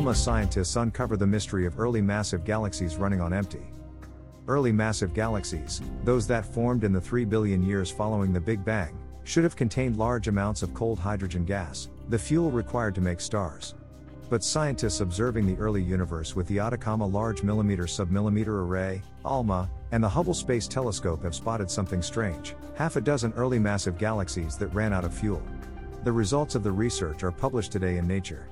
ALMA scientists uncover the mystery of early massive galaxies running on empty. Early massive galaxies, those that formed in the 3 billion years following the Big Bang, should have contained large amounts of cold hydrogen gas, the fuel required to make stars. But scientists observing the early universe with the Atacama Large Millimeter Submillimeter Array, ALMA, and the Hubble Space Telescope have spotted something strange half a dozen early massive galaxies that ran out of fuel. The results of the research are published today in Nature.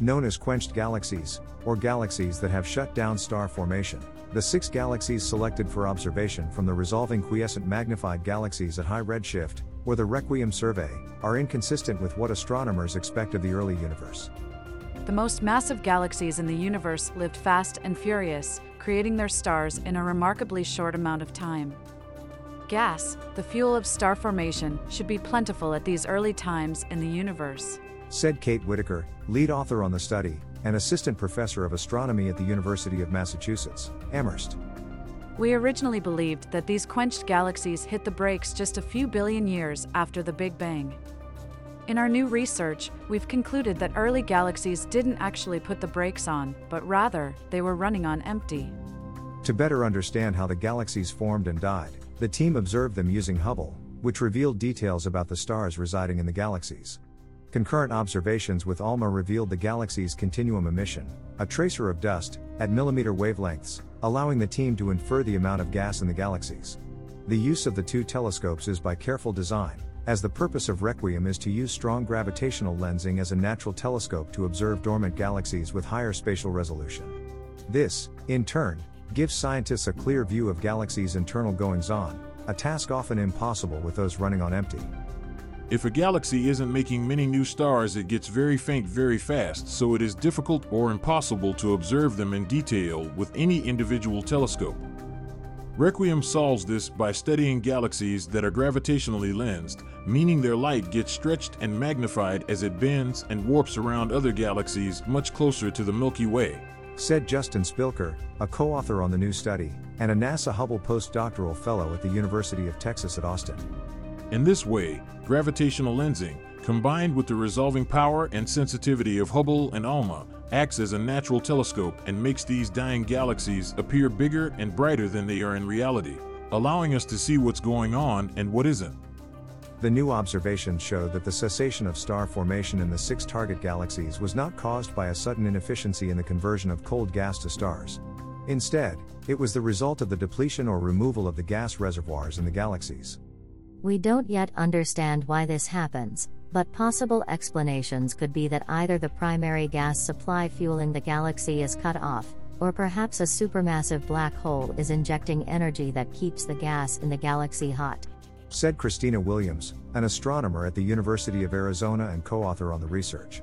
Known as quenched galaxies, or galaxies that have shut down star formation, the six galaxies selected for observation from the resolving quiescent magnified galaxies at high redshift, or the Requiem survey, are inconsistent with what astronomers expect of the early universe. The most massive galaxies in the universe lived fast and furious, creating their stars in a remarkably short amount of time. Gas, the fuel of star formation, should be plentiful at these early times in the universe. Said Kate Whitaker, lead author on the study, and assistant professor of astronomy at the University of Massachusetts, Amherst. We originally believed that these quenched galaxies hit the brakes just a few billion years after the Big Bang. In our new research, we've concluded that early galaxies didn't actually put the brakes on, but rather, they were running on empty. To better understand how the galaxies formed and died, the team observed them using Hubble, which revealed details about the stars residing in the galaxies. Concurrent observations with ALMA revealed the galaxy's continuum emission, a tracer of dust, at millimeter wavelengths, allowing the team to infer the amount of gas in the galaxies. The use of the two telescopes is by careful design, as the purpose of Requiem is to use strong gravitational lensing as a natural telescope to observe dormant galaxies with higher spatial resolution. This, in turn, gives scientists a clear view of galaxies' internal goings on, a task often impossible with those running on empty. If a galaxy isn't making many new stars, it gets very faint very fast, so it is difficult or impossible to observe them in detail with any individual telescope. Requiem solves this by studying galaxies that are gravitationally lensed, meaning their light gets stretched and magnified as it bends and warps around other galaxies much closer to the Milky Way. Said Justin Spilker, a co author on the new study, and a NASA Hubble postdoctoral fellow at the University of Texas at Austin. In this way, gravitational lensing, combined with the resolving power and sensitivity of Hubble and ALMA, acts as a natural telescope and makes these dying galaxies appear bigger and brighter than they are in reality, allowing us to see what's going on and what isn't. The new observations show that the cessation of star formation in the six target galaxies was not caused by a sudden inefficiency in the conversion of cold gas to stars. Instead, it was the result of the depletion or removal of the gas reservoirs in the galaxies. We don't yet understand why this happens, but possible explanations could be that either the primary gas supply fueling the galaxy is cut off, or perhaps a supermassive black hole is injecting energy that keeps the gas in the galaxy hot. Said Christina Williams, an astronomer at the University of Arizona and co author on the research.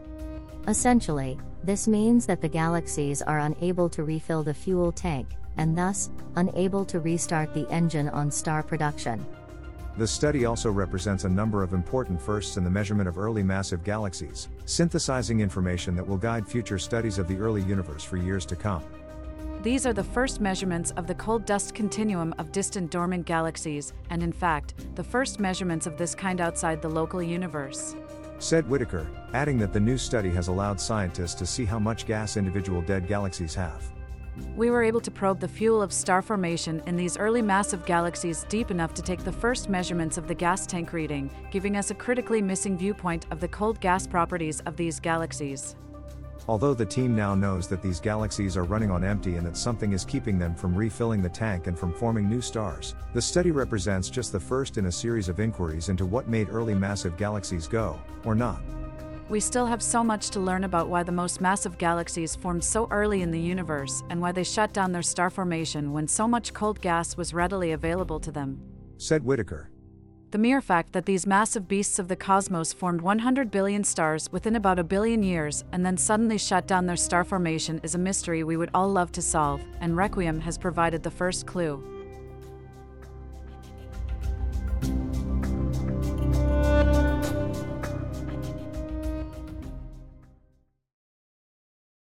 Essentially, this means that the galaxies are unable to refill the fuel tank, and thus, unable to restart the engine on star production. The study also represents a number of important firsts in the measurement of early massive galaxies, synthesizing information that will guide future studies of the early universe for years to come. These are the first measurements of the cold dust continuum of distant dormant galaxies, and in fact, the first measurements of this kind outside the local universe. Said Whitaker, adding that the new study has allowed scientists to see how much gas individual dead galaxies have. We were able to probe the fuel of star formation in these early massive galaxies deep enough to take the first measurements of the gas tank reading, giving us a critically missing viewpoint of the cold gas properties of these galaxies. Although the team now knows that these galaxies are running on empty and that something is keeping them from refilling the tank and from forming new stars, the study represents just the first in a series of inquiries into what made early massive galaxies go, or not. We still have so much to learn about why the most massive galaxies formed so early in the universe and why they shut down their star formation when so much cold gas was readily available to them. Said Whitaker. The mere fact that these massive beasts of the cosmos formed 100 billion stars within about a billion years and then suddenly shut down their star formation is a mystery we would all love to solve, and Requiem has provided the first clue.